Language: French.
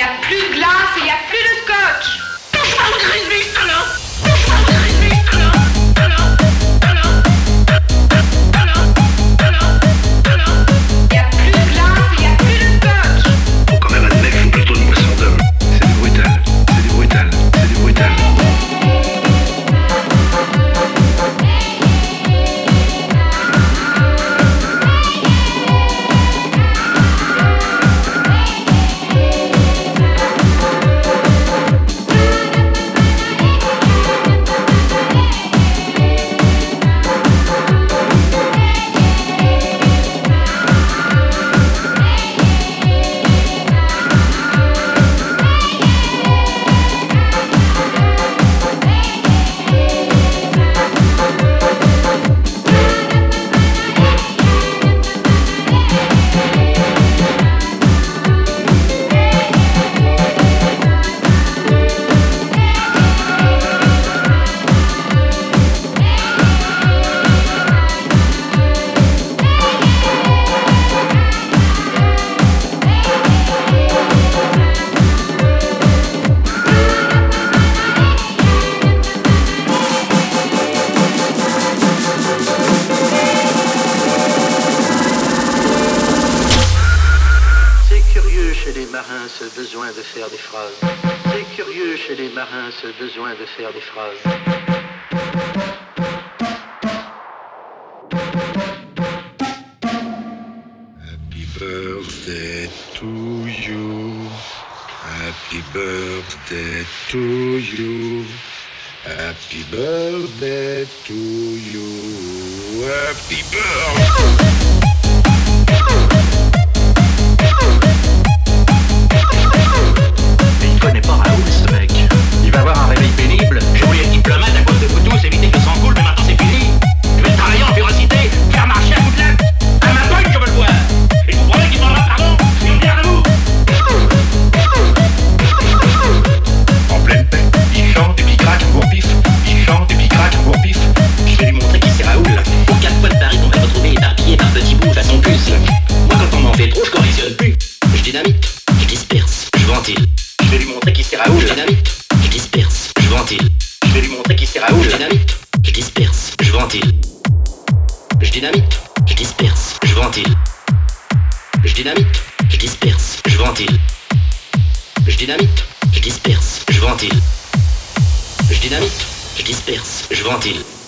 y a plus de glace et il y a plus de scotch. Il de faire des phrases. C'est curieux chez les marins ce besoin de faire des phrases. Happy birthday to you. Happy birthday to you. Happy birthday to you. Happy birthday. Disperse, je ventile. Je vais lui montrer qui c'est Raoul. Je dynamite, je disperse, je ventile. Je vais lui montrer qui c'est Raoul. Je dynamite, je disperse, je ventile. Je dynamite, je disperse, je ventile. Je dynamite, je disperse, je ventile. Je dynamite, je disperse, je ventile. Je dynamite, je disperse, je ventile.